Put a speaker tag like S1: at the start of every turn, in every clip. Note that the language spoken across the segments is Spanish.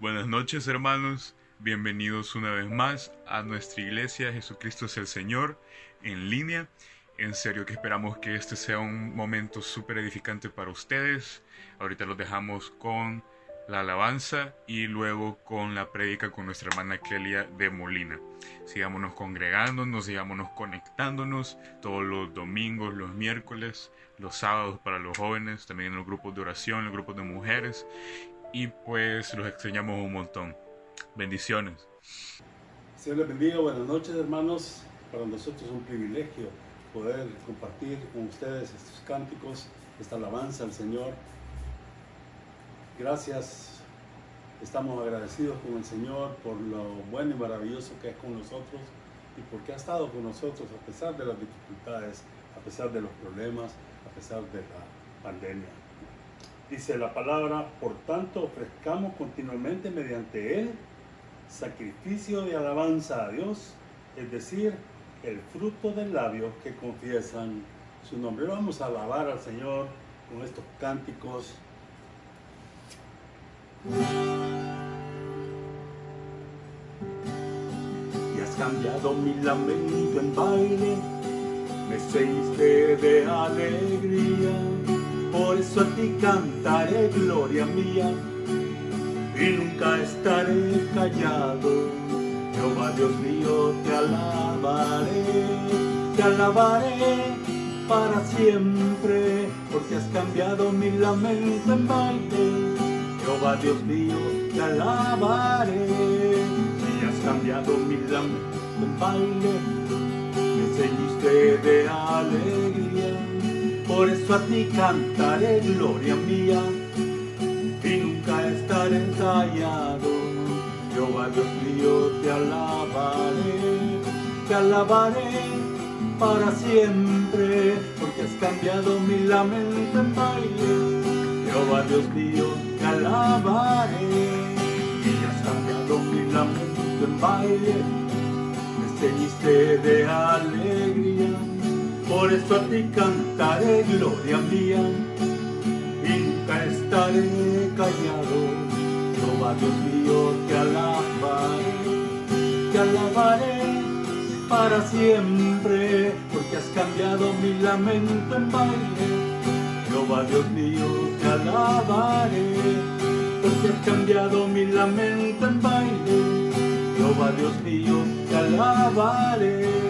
S1: Buenas noches hermanos, bienvenidos una vez más a nuestra iglesia Jesucristo es el Señor en línea. En serio que esperamos que este sea un momento súper edificante para ustedes. Ahorita los dejamos con la alabanza y luego con la prédica con nuestra hermana Clelia de Molina. Sigámonos congregándonos, sigámonos conectándonos todos los domingos, los miércoles, los sábados para los jóvenes, también en los grupos de oración, en los grupos de mujeres y pues los extrañamos un montón. Bendiciones.
S2: Señor les bendiga, buenas noches hermanos. Para nosotros es un privilegio poder compartir con ustedes estos cánticos, esta alabanza al Señor. Gracias, estamos agradecidos con el Señor por lo bueno y maravilloso que es con nosotros y porque ha estado con nosotros a pesar de las dificultades, a pesar de los problemas, a pesar de la pandemia. Dice la palabra, por tanto ofrezcamos continuamente mediante él sacrificio de alabanza a Dios, es decir, el fruto del labio que confiesan su nombre. Vamos a alabar al Señor con estos cánticos. Y has cambiado mi lamento en baile, me seguiste de alegría por eso a ti cantaré gloria mía y nunca estaré callado. Jehová Dios mío, te alabaré, te alabaré para siempre, porque has cambiado mi lamento en baile. Jehová Dios mío, te alabaré, y has cambiado mi lamento en baile, me ceñiste de alegría por eso a ti cantaré gloria mía y nunca estaré callado. Jehová Dios mío, te alabaré, te alabaré para siempre, porque has cambiado mi lamento en baile. Jehová Dios mío, te alabaré, y has cambiado mi lamento en baile, me ceñiste de alegría por eso a ti cantaré gloria mía nunca estaré callado. Jehová Dios mío, te alabaré, te alabaré para siempre, porque has cambiado mi lamento en baile. Jehová Dios mío, te alabaré, porque has cambiado mi lamento en baile. Jehová Dios mío, te alabaré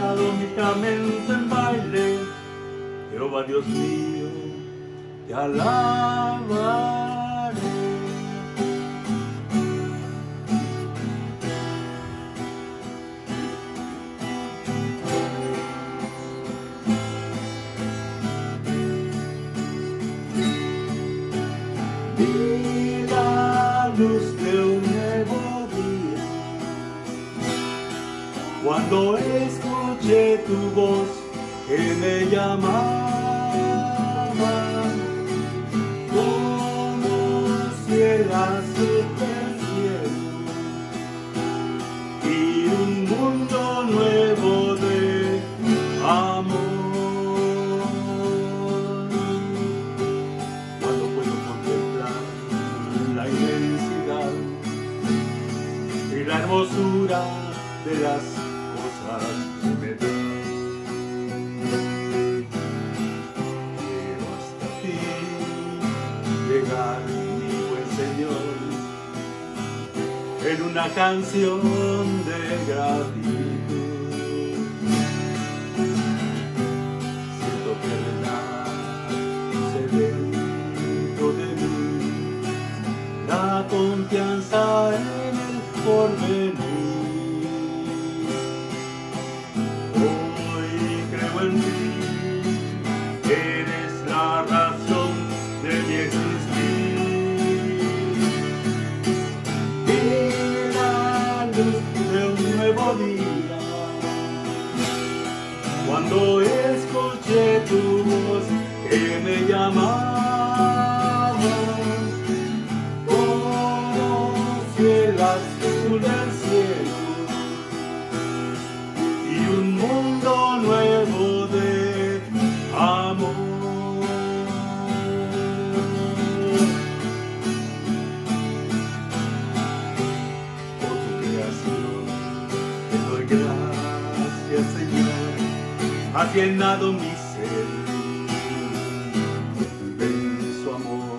S2: mi lamento en baile. Jehová Dios mío, te alabaré. la luz de un nuevo día cuando tu voz que me llamaba canción de gratitud. Siento que se dentro de mí la confianza en el porvenir. Has llenado mi ser de su amor.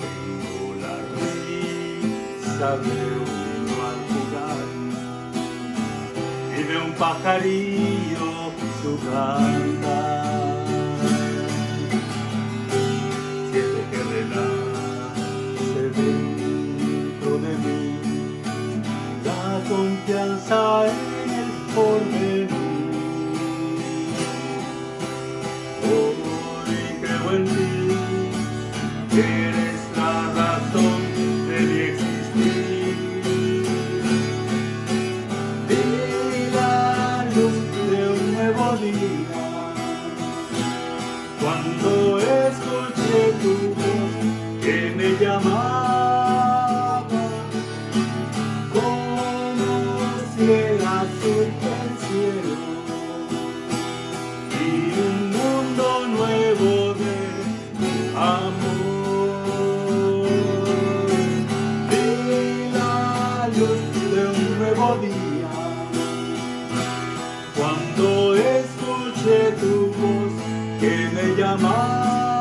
S2: Tengo la risa de un al jugar y un pajarillo su cantar. Siento que renace dentro de mí la confianza en que me llamaba.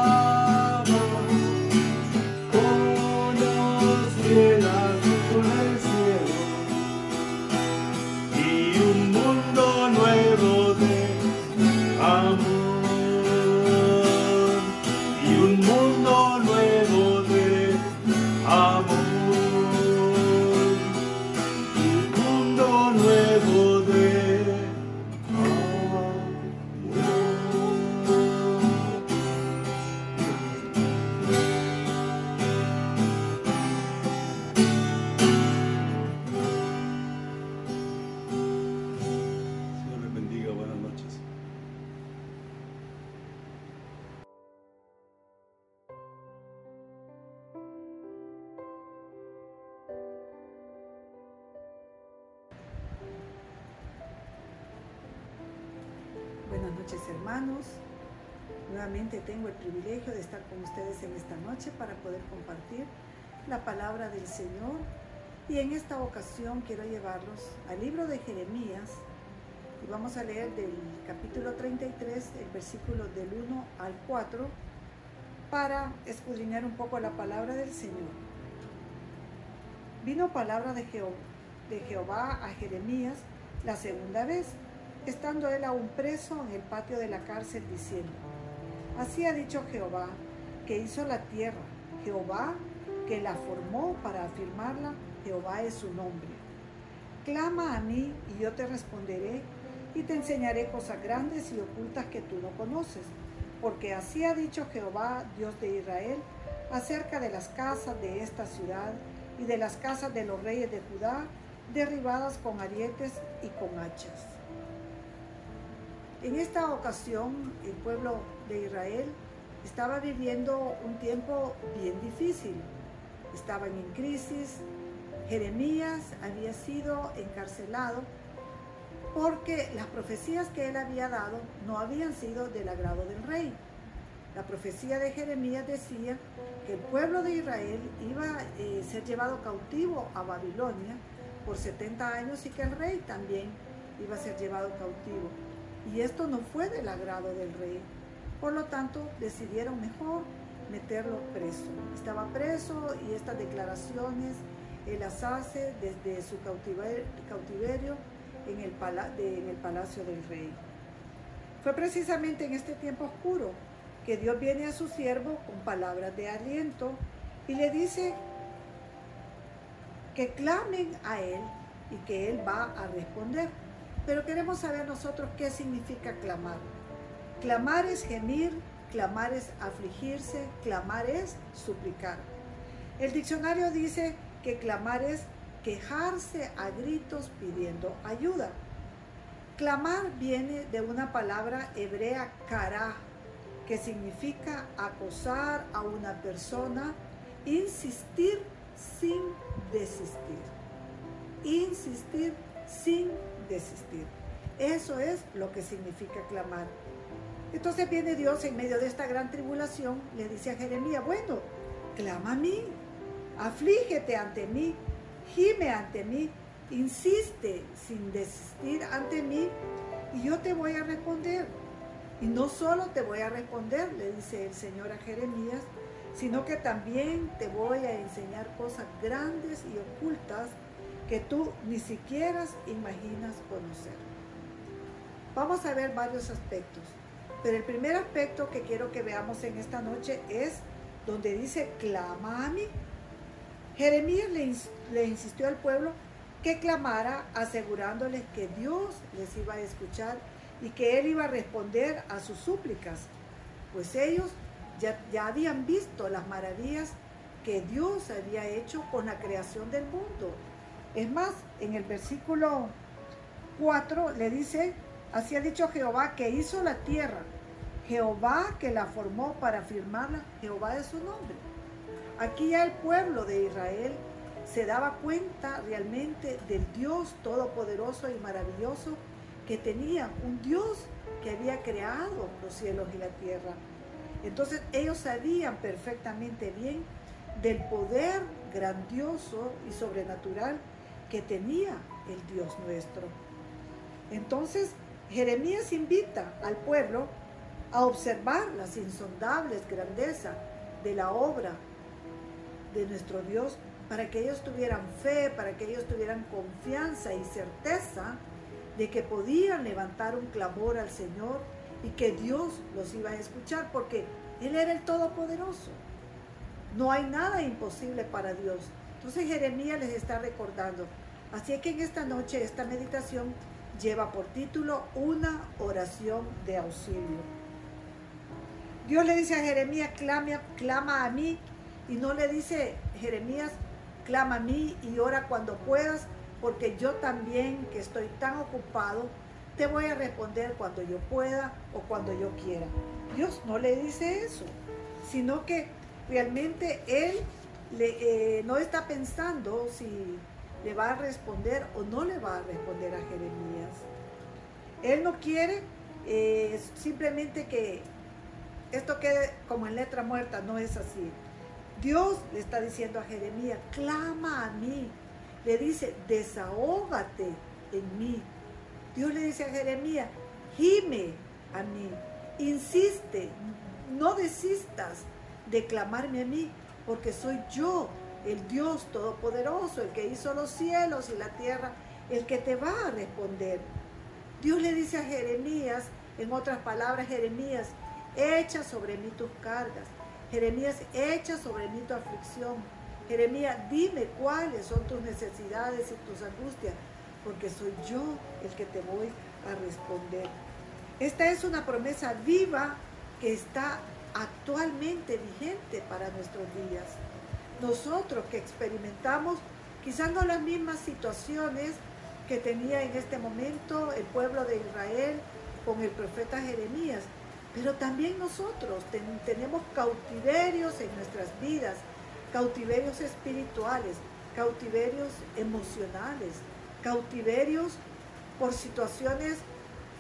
S3: Tengo el privilegio de estar con ustedes en esta noche para poder compartir la palabra del Señor. Y en esta ocasión quiero llevarlos al libro de Jeremías y vamos a leer del capítulo 33, el versículo del 1 al 4, para escudriñar un poco la palabra del Señor. Vino palabra de Jehová, de Jehová a Jeremías la segunda vez, estando él aún preso en el patio de la cárcel, diciendo, Así ha dicho Jehová, que hizo la tierra, Jehová, que la formó para afirmarla, Jehová es su nombre. Clama a mí y yo te responderé y te enseñaré cosas grandes y ocultas que tú no conoces, porque así ha dicho Jehová, Dios de Israel, acerca de las casas de esta ciudad y de las casas de los reyes de Judá, derribadas con arietes y con hachas. En esta ocasión, el pueblo de Israel estaba viviendo un tiempo bien difícil. Estaban en crisis. Jeremías había sido encarcelado porque las profecías que él había dado no habían sido del agrado del rey. La profecía de Jeremías decía que el pueblo de Israel iba a eh, ser llevado cautivo a Babilonia por 70 años y que el rey también iba a ser llevado cautivo. Y esto no fue del agrado del rey. Por lo tanto, decidieron mejor meterlo preso. Estaba preso y estas declaraciones él las hace desde su cautiver- cautiverio en el, en el palacio del rey. Fue precisamente en este tiempo oscuro que Dios viene a su siervo con palabras de aliento y le dice que clamen a Él y que Él va a responder. Pero queremos saber nosotros qué significa clamar. Clamar es gemir, clamar es afligirse, clamar es suplicar. El diccionario dice que clamar es quejarse a gritos pidiendo ayuda. Clamar viene de una palabra hebrea kará, que significa acosar a una persona, insistir sin desistir. Insistir sin desistir. Eso es lo que significa clamar. Entonces viene Dios en medio de esta gran tribulación, le dice a Jeremías, bueno, clama a mí, aflígete ante mí, gime ante mí, insiste sin desistir ante mí, y yo te voy a responder. Y no solo te voy a responder, le dice el Señor a Jeremías, sino que también te voy a enseñar cosas grandes y ocultas que tú ni siquiera imaginas conocer. Vamos a ver varios aspectos, pero el primer aspecto que quiero que veamos en esta noche es donde dice, clama a mí. Jeremías le, insistió al pueblo que clamara asegurándoles que Dios les iba a escuchar y que Él iba a responder a sus súplicas, pues ellos ya, ya habían visto las maravillas que Dios había hecho con la creación del mundo. Es más, en el versículo 4 le dice, así ha dicho Jehová que hizo la tierra, Jehová que la formó para firmarla, Jehová es su nombre. Aquí ya el pueblo de Israel se daba cuenta realmente del Dios todopoderoso y maravilloso que tenía, un Dios que había creado los cielos y la tierra. Entonces ellos sabían perfectamente bien del poder grandioso y sobrenatural que tenía el Dios nuestro. Entonces Jeremías invita al pueblo a observar las insondables grandezas de la obra de nuestro Dios para que ellos tuvieran fe, para que ellos tuvieran confianza y certeza de que podían levantar un clamor al Señor y que Dios los iba a escuchar porque Él era el Todopoderoso. No hay nada imposible para Dios. Entonces Jeremías les está recordando. Así que en esta noche esta meditación lleva por título una oración de auxilio. Dios le dice a Jeremías, clama, a mí, y no le dice Jeremías, clama a mí y ora cuando puedas, porque yo también que estoy tan ocupado, te voy a responder cuando yo pueda o cuando yo quiera. Dios no le dice eso, sino que realmente Él le, eh, no está pensando si le va a responder o no le va a responder a Jeremías. Él no quiere eh, simplemente que esto quede como en letra muerta, no es así. Dios le está diciendo a Jeremías, clama a mí. Le dice, desahógate en mí. Dios le dice a Jeremías, gime a mí. Insiste, no desistas de clamarme a mí, porque soy yo, el Dios Todopoderoso, el que hizo los cielos y la tierra, el que te va a responder. Dios le dice a Jeremías, en otras palabras, Jeremías, echa sobre mí tus cargas Jeremías, echa sobre mí tu aflicción. Jeremías, dime cuáles son tus necesidades y tus angustias, porque soy yo el que te voy a responder. Esta es una promesa viva que está actualmente vigente para nuestros días. Nosotros que experimentamos quizás no las mismas situaciones que tenía en este momento el pueblo de Israel con el profeta Jeremías, pero también nosotros tenemos cautiverios en nuestras vidas, cautiverios espirituales, cautiverios emocionales, cautiverios por situaciones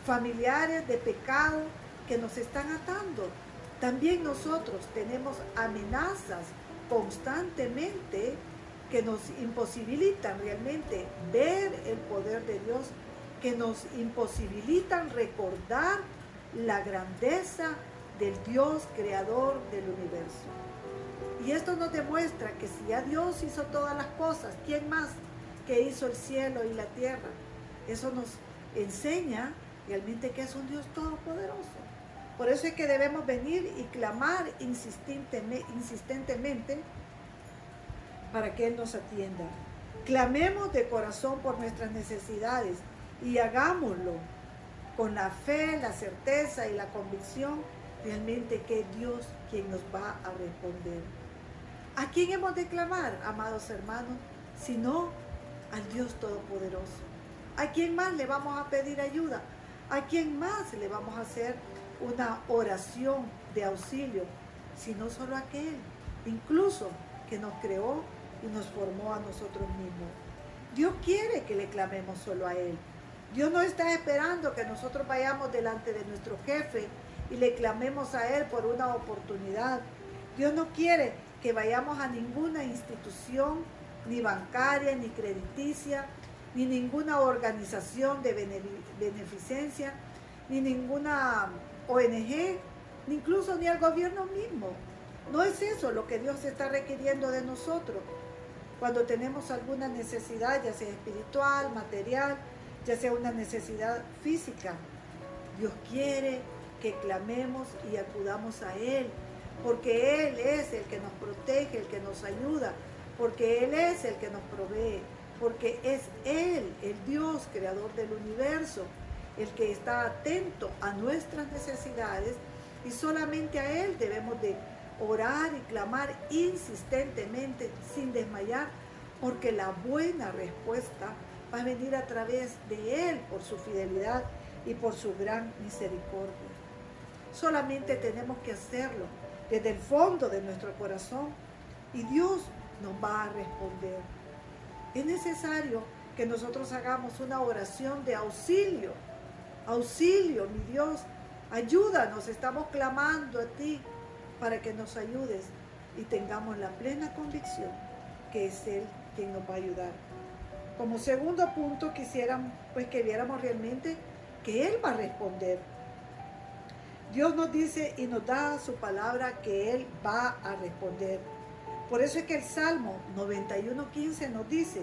S3: familiares de pecado que nos están atando. También nosotros tenemos amenazas constantemente que nos imposibilitan realmente ver el poder de Dios, que nos imposibilitan recordar la grandeza del Dios creador del universo. Y esto nos demuestra que si ya Dios hizo todas las cosas, ¿quién más que hizo el cielo y la tierra? Eso nos enseña realmente que es un Dios todopoderoso. Por eso es que debemos venir y clamar insistentemente para que Él nos atienda. Clamemos de corazón por nuestras necesidades y hagámoslo con la fe, la certeza y la convicción realmente que es Dios quien nos va a responder. ¿A quién hemos de clamar, amados hermanos? Sino al Dios Todopoderoso. ¿A quién más le vamos a pedir ayuda? ¿A quién más le vamos a hacer una oración de auxilio? Sino solo aquel, incluso que nos creó y nos formó a nosotros mismos. Dios quiere que le clamemos solo a Él. Dios no está esperando que nosotros vayamos delante de nuestro jefe y le clamemos a Él por una oportunidad. Dios no quiere que vayamos a ninguna institución, ni bancaria, ni crediticia, ni ninguna organización de beneficencia, ni ninguna ONG, ni incluso ni el gobierno mismo. No es eso lo que Dios está requiriendo de nosotros. Cuando tenemos alguna necesidad, ya sea espiritual, material, ya sea una necesidad física, Dios quiere que clamemos y acudamos a Él, porque Él es el que nos protege, el que nos ayuda, porque Él es el que nos provee, porque es Él, el Dios creador del universo, el que está atento a nuestras necesidades y solamente a Él debemos de orar y clamar insistentemente sin desmayar, porque la buena respuesta va a venir a través de Él por su fidelidad y por su gran misericordia. Solamente tenemos que hacerlo desde el fondo de nuestro corazón y Dios nos va a responder. Es necesario que nosotros hagamos una oración de auxilio. Auxilio, mi Dios, ayúdanos, estamos clamando a ti para que nos ayudes y tengamos la plena convicción que es Él quien nos va a ayudar. Como segundo punto, quisieran pues que viéramos realmente que Él va a responder. Dios nos dice y nos da su palabra que Él va a responder. Por eso es que el Salmo 91.15 nos dice,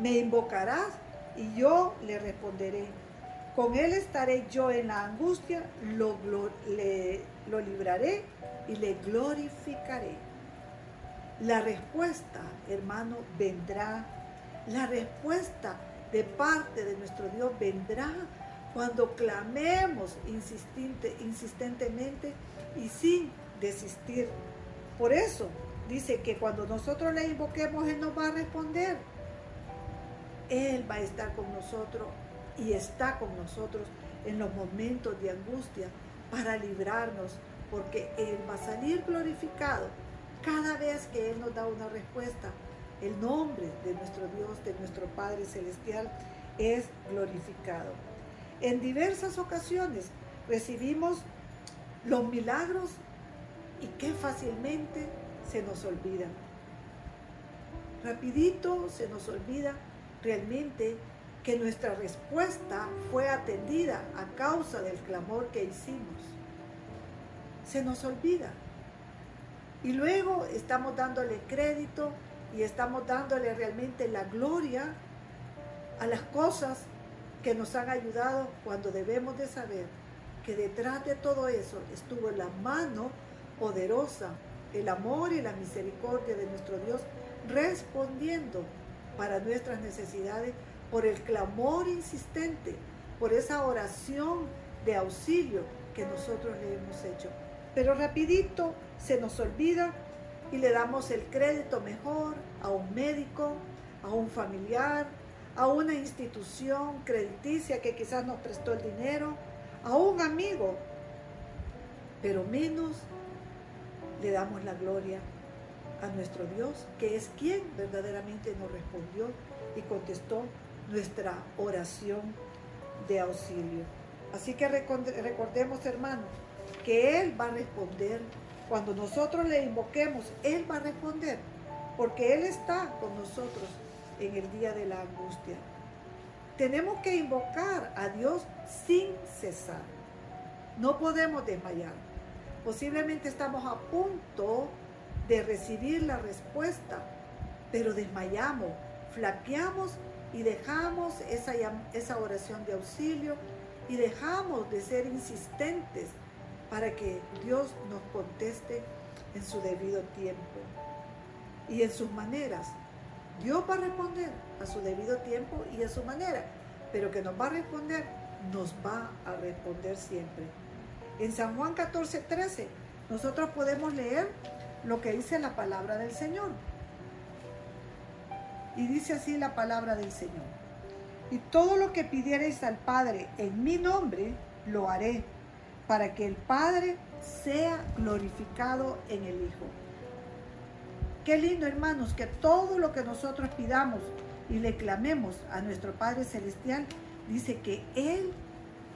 S3: me invocarás y yo le responderé. Con Él estaré yo en la angustia, lo, libraré y le glorificaré. La respuesta, hermano, vendrá. La respuesta de parte de nuestro Dios vendrá cuando clamemos insistentemente y sin desistir. Por eso dice que cuando nosotros le invoquemos, Él nos va a responder. Él va a estar con nosotros y está con nosotros en los momentos de angustia para librarnos, porque Él va a salir glorificado cada vez que Él nos da una respuesta. El nombre de nuestro Dios, de nuestro Padre Celestial, es glorificado. En diversas ocasiones recibimos los milagros y qué fácilmente se nos olvidan. Rapidito se nos olvida realmente que nuestra respuesta fue atendida a causa del clamor que hicimos. Se nos olvida. Y luego estamos dándole crédito y estamos dándole realmente la gloria a las cosas que nos han ayudado cuando debemos de saber que detrás de todo eso estuvo la mano poderosa, el amor y la misericordia de nuestro Dios respondiendo para nuestras necesidades por el clamor insistente, por esa oración de auxilio que nosotros le hemos hecho. Pero rapidito se nos olvida y le damos el crédito mejor a un médico, a un familiar, a una institución crediticia que quizás nos prestó el dinero, a un amigo, pero menos le damos la gloria a nuestro Dios, que es quien verdaderamente nos respondió y contestó nuestra oración de auxilio. Así que recordemos, hermanos, que Él va a responder. Cuando nosotros le invoquemos, Él va a responder, porque Él está con nosotros en el día de la angustia. Tenemos que invocar a Dios sin cesar. No podemos desmayar. Posiblemente estamos a punto de recibir la respuesta, pero desmayamos, flaqueamos y dejamos esa, esa oración de auxilio y dejamos de ser insistentes para que Dios nos conteste en su debido tiempo y en sus maneras Dios va a responder a su debido tiempo y a su manera, pero que nos va a responder, nos va a responder siempre. En San Juan 14, 13, nosotros podemos leer lo que dice la palabra del Señor. Y dice así la palabra del Señor. Y todo lo que pidierais al Padre en mi nombre, lo haré, para que el Padre sea glorificado en el Hijo. Qué lindo, hermanos, que todo lo que nosotros pidamos y le clamemos a nuestro Padre Celestial, dice que Él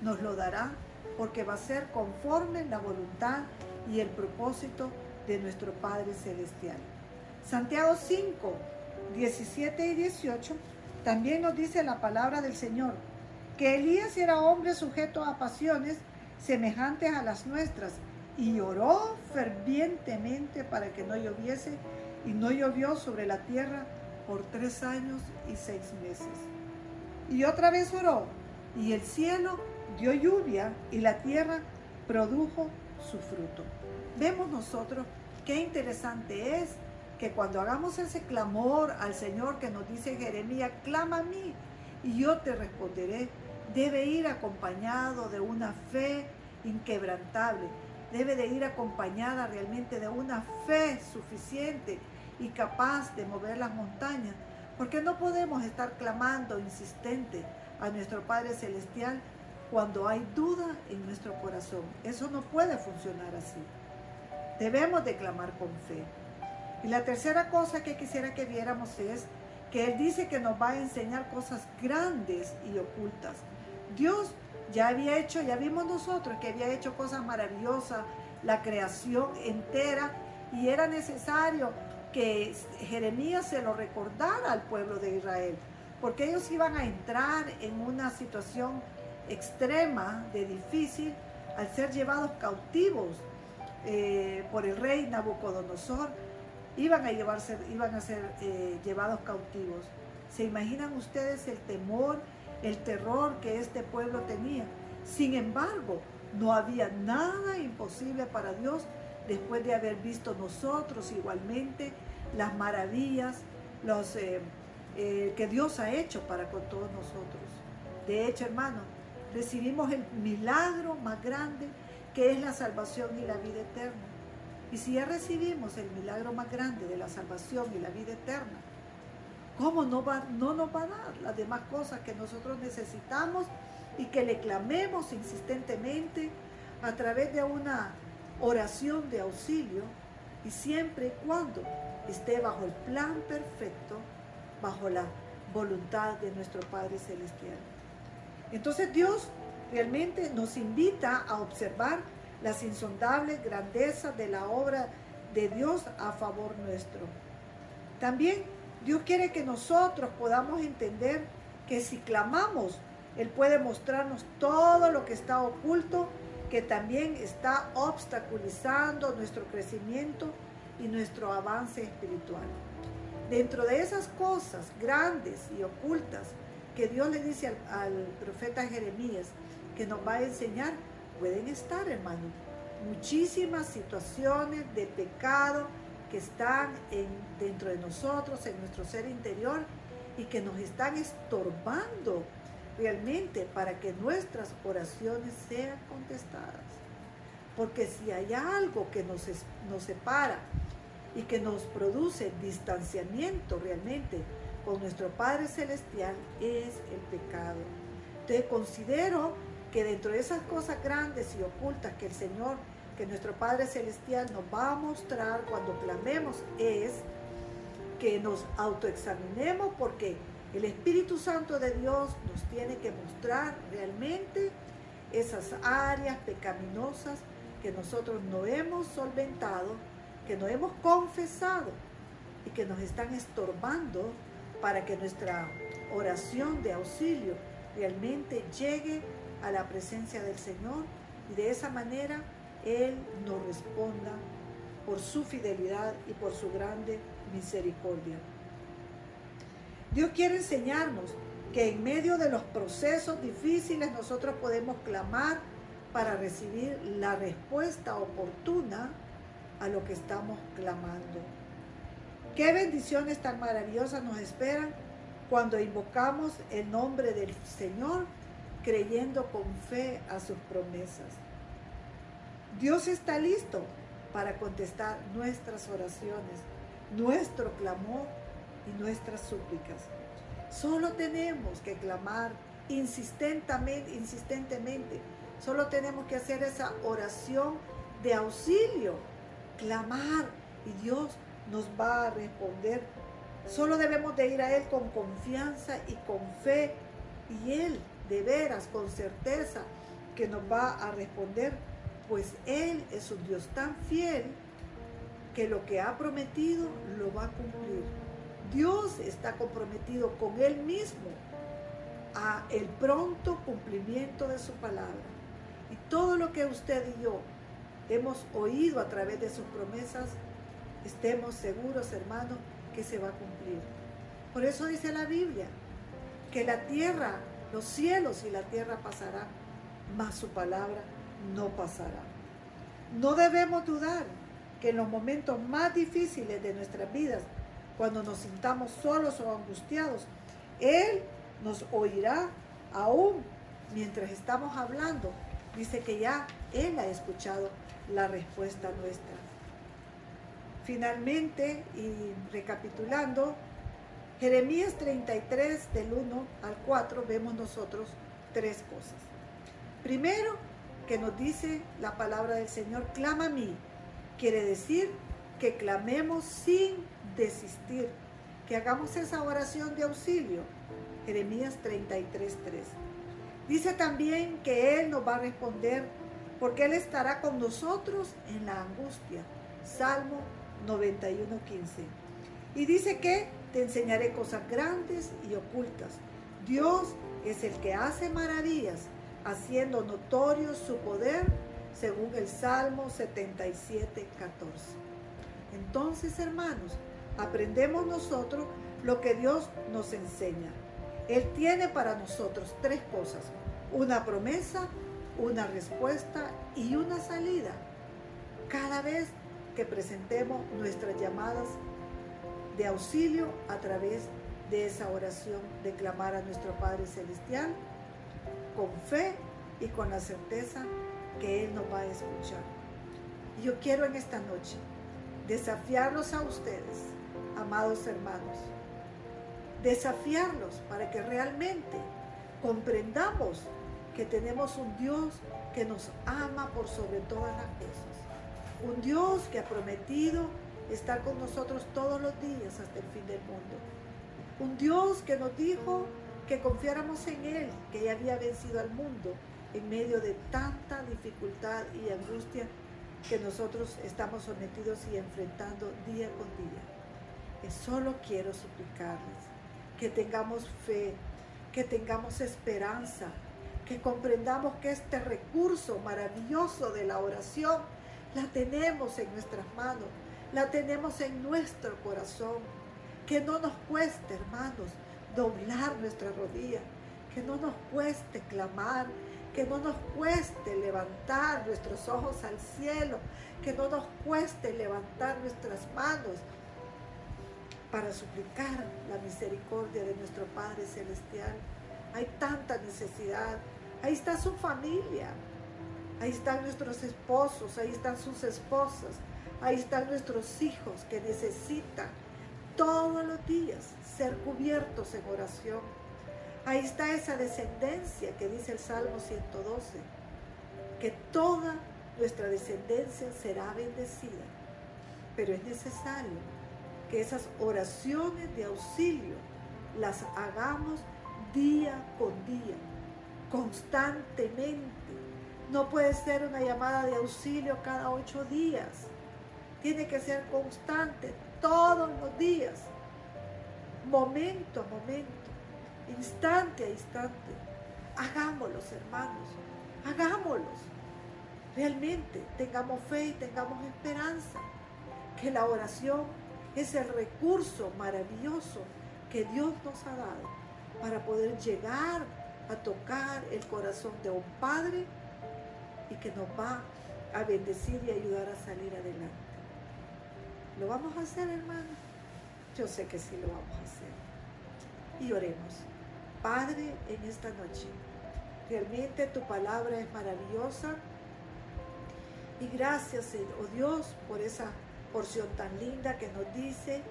S3: nos lo dará porque va a ser conforme la voluntad y el propósito de nuestro Padre Celestial. Santiago 5, 17 y 18 También nos dice la palabra del Señor que Elías era hombre sujeto a pasiones semejantes a las nuestras y oró fervientemente para que no lloviese y no llovió sobre la tierra por tres años y seis meses. Y otra vez oró y el cielo dio lluvia y la tierra produjo su fruto. Vemos nosotros qué interesante es que cuando hagamos ese clamor al Señor que nos dice Jeremías, clama a mí y yo te responderé, debe ir acompañado de una fe inquebrantable, debe de ir acompañada realmente de una fe suficiente y capaz de mover las montañas, porque no podemos estar clamando insistente a nuestro Padre Celestial cuando hay duda en nuestro corazón. Eso no puede funcionar así. Debemos de clamar con fe. Y la tercera cosa que quisiera que viéramos es que Él dice que nos va a enseñar cosas grandes y ocultas. Dios ya había hecho, ya vimos nosotros que había hecho cosas maravillosas, la creación entera, y era necesario que Jeremías se lo recordara al pueblo de Israel, porque ellos iban a entrar en una situación extrema, de difícil, al ser llevados cautivos eh, por el rey Nabucodonosor iban a, llevarse, iban a ser eh, llevados cautivos. ¿Se imaginan ustedes el temor, el terror que este pueblo tenía? Sin embargo, no había nada imposible para Dios después de haber visto nosotros igualmente las maravillas los, eh, eh, que Dios ha hecho para con todos nosotros. De hecho, hermanos, recibimos el milagro más grande que es la salvación y la vida eterna. Y si ya recibimos el milagro más grande de la salvación y la vida eterna, ¿cómo no, va, no nos va a dar las demás cosas que nosotros necesitamos y que le clamemos insistentemente a través de una oración de auxilio y siempre y cuando esté bajo el plan perfecto, bajo la voluntad de nuestro Padre Celestial? Entonces Dios realmente nos invita a observar las insondables grandezas de la obra de Dios a favor nuestro. También Dios quiere que nosotros podamos entender que si clamamos, Él puede mostrarnos todo lo que está oculto, que también está obstaculizando nuestro crecimiento y nuestro avance espiritual. Dentro de esas cosas grandes y ocultas que Dios le dice al, profeta Jeremías que nos va a enseñar, pueden estar, hermano. Muchísimas situaciones de pecado que están en, dentro de nosotros, en nuestro ser interior, y que nos están estorbando realmente para que nuestras oraciones sean contestadas. Porque si hay algo que nos, nos separa y que nos produce distanciamiento realmente con nuestro Padre Celestial, es el pecado. Te considero que dentro de esas cosas grandes y ocultas que el Señor, que nuestro Padre Celestial nos va a mostrar cuando clamemos es que nos autoexaminemos porque el Espíritu Santo de Dios nos tiene que mostrar realmente esas áreas pecaminosas que nosotros no hemos solventado, que no hemos confesado y que nos están estorbando para que nuestra oración de auxilio realmente llegue a la presencia del Señor y de esa manera Él nos responda por su fidelidad y por su grande misericordia. Dios quiere enseñarnos que en medio de los procesos difíciles nosotros podemos clamar para recibir la respuesta oportuna a lo que estamos clamando. Qué bendiciones tan maravillosas nos esperan cuando invocamos el nombre del Señor creyendo con fe a sus promesas. Dios está listo para contestar nuestras oraciones, nuestro clamor y nuestras súplicas. Solo tenemos que clamar insistentemente, insistentemente. Solo tenemos que hacer esa oración de auxilio, clamar y Dios nos va a responder. Solo debemos de ir a Él con confianza y con fe y Él de veras, con certeza, que nos va a responder, pues Él es un Dios tan fiel que lo que ha prometido lo va a cumplir. Dios está comprometido con Él mismo a el pronto cumplimiento de su palabra. Y todo lo que usted y yo hemos oído a través de sus promesas, estemos seguros, hermanos, que se va a cumplir. Por eso dice la Biblia, que la tierra, los cielos y la tierra pasarán, mas su palabra no pasará. No debemos dudar que en los momentos más difíciles de nuestras vidas, cuando nos sintamos solos o angustiados, Él nos oirá aún mientras estamos hablando. Dice que ya Él ha escuchado la respuesta nuestra. Finalmente, y recapitulando, Jeremías 33 del 1 al 4 vemos nosotros tres cosas. Primero, que nos dice la palabra del Señor, clama a mí. Quiere decir que clamemos sin desistir, que hagamos esa oración de auxilio. Jeremías 33, 3. Dice también que Él nos va a responder porque Él estará con nosotros en la angustia. Salmo 91, 15. Y dice que te enseñaré cosas grandes y ocultas. Dios es el que hace maravillas haciendo notorio su poder, según el Salmo 77, 14. Entonces, hermanos, aprendemos nosotros lo que Dios nos enseña. Él tiene para nosotros tres cosas, una promesa, una respuesta y una salida. Cada vez que presentemos nuestras llamadas de auxilio a través de esa oración de clamar a nuestro Padre Celestial, con fe y con la certeza que Él nos va a escuchar. Yo quiero en esta noche desafiarlos a ustedes, amados hermanos, desafiarlos para que realmente comprendamos que tenemos un Dios que nos ama por sobre todas las cosas. Un Dios que ha prometido estar con nosotros todos los días hasta el fin del mundo. Un Dios que nos dijo que confiáramos en Él, que ya había vencido al mundo en medio de tanta dificultad y angustia que nosotros estamos sometidos y enfrentando día con día. Y solo quiero suplicarles que tengamos fe, que tengamos esperanza, que comprendamos que este recurso maravilloso de la oración la tenemos en nuestras manos, la tenemos en nuestro corazón. Que no nos cueste, hermanos, doblar nuestra rodilla, que no nos cueste clamar, que no nos cueste levantar nuestros ojos al cielo, que no nos cueste levantar nuestras manos para suplicar la misericordia de nuestro Padre Celestial. Hay tanta necesidad. Ahí está su familia. Ahí están nuestros esposos, ahí están sus esposas, ahí están nuestros hijos que necesitan todos los días ser cubiertos en oración. Ahí está esa descendencia que dice el Salmo 112, que toda nuestra descendencia será bendecida. Pero es necesario que esas oraciones de auxilio las hagamos día con día, constantemente. No puede ser una llamada de auxilio cada ocho días. Tiene que ser constante todos los días, momento a momento, instante a instante. Hagámoslos, hermanos, hagámoslos. Realmente tengamos fe y tengamos esperanza que la oración es el recurso maravilloso que Dios nos ha dado para poder llegar a tocar el corazón de un Padre y que nos va a bendecir y ayudar a salir adelante. ¿Lo vamos a hacer, hermano? Yo sé que sí lo vamos a hacer. Y oremos. Padre, en esta noche, realmente tu palabra es maravillosa. Y gracias, oh Dios, por esa porción tan linda que nos dice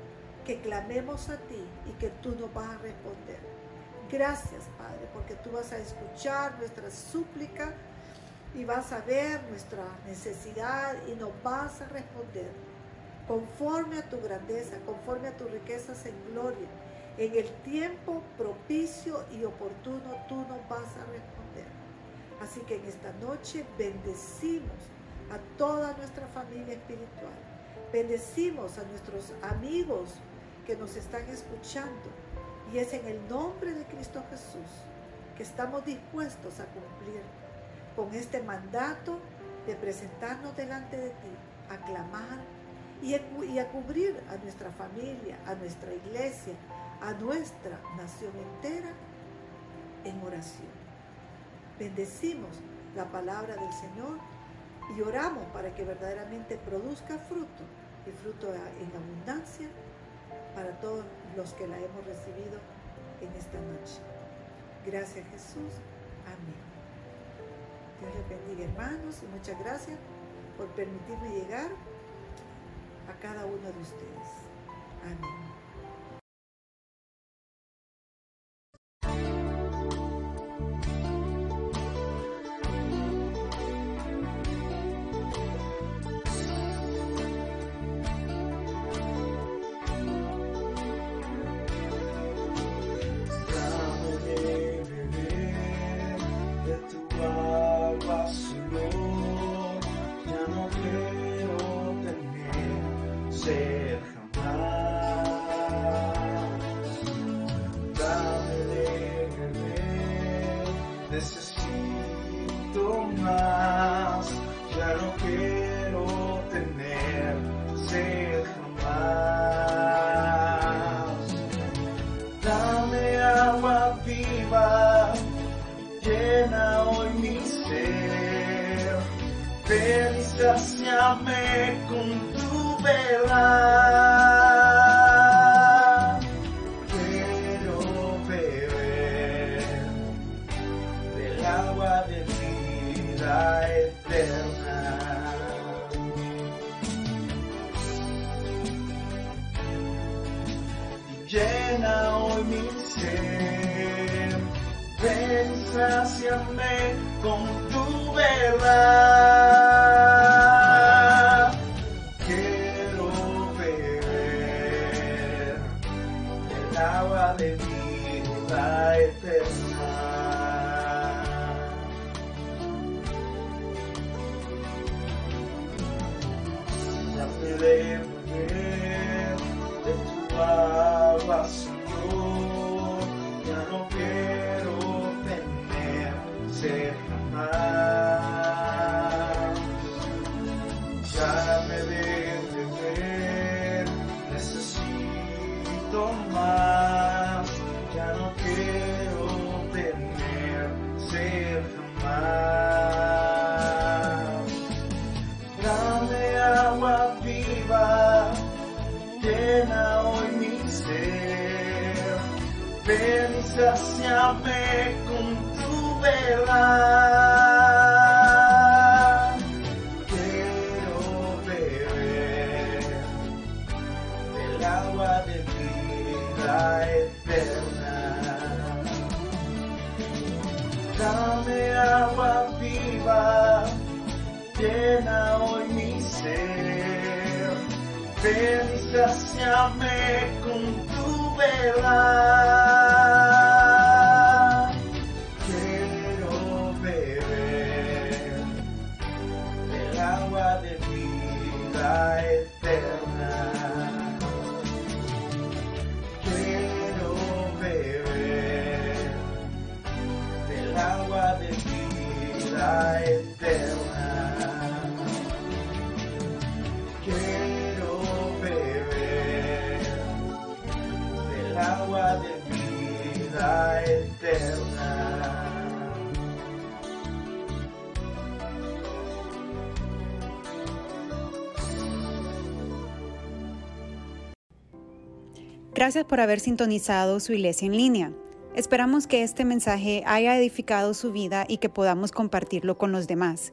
S3: que clamemos a ti y que tú nos vas a responder. Gracias, Padre, porque tú vas a escuchar nuestra súplica y vas a ver nuestra necesidad y nos vas a responder conforme a tu grandeza, conforme a tus riquezas en gloria. En el tiempo propicio y oportuno tú nos vas a responder. Así que en esta noche bendecimos a toda nuestra familia espiritual. Bendecimos a nuestros amigos
S2: que nos están escuchando. Y es en el nombre de Cristo Jesús que estamos dispuestos a cumplir con este mandato de presentarnos delante de ti, y a, cubrir a nuestra familia, a nuestra iglesia, a nuestra nación entera en oración. Bendecimos la palabra del Señor y oramos para que verdaderamente produzca fruto y fruto en abundancia para todos los que la hemos recibido en esta noche. Gracias Jesús. Amén. Dios les bendiga hermanos y muchas gracias por permitirme llegar a cada uno de ustedes. Amén. Chao, alegria vai pensar. Dame agua viva, llena hoy mi ser. Ven y con tu verdad.
S4: Gracias por haber sintonizado su iglesia en línea. Esperamos que este mensaje haya edificado su vida y que podamos compartirlo con los demás.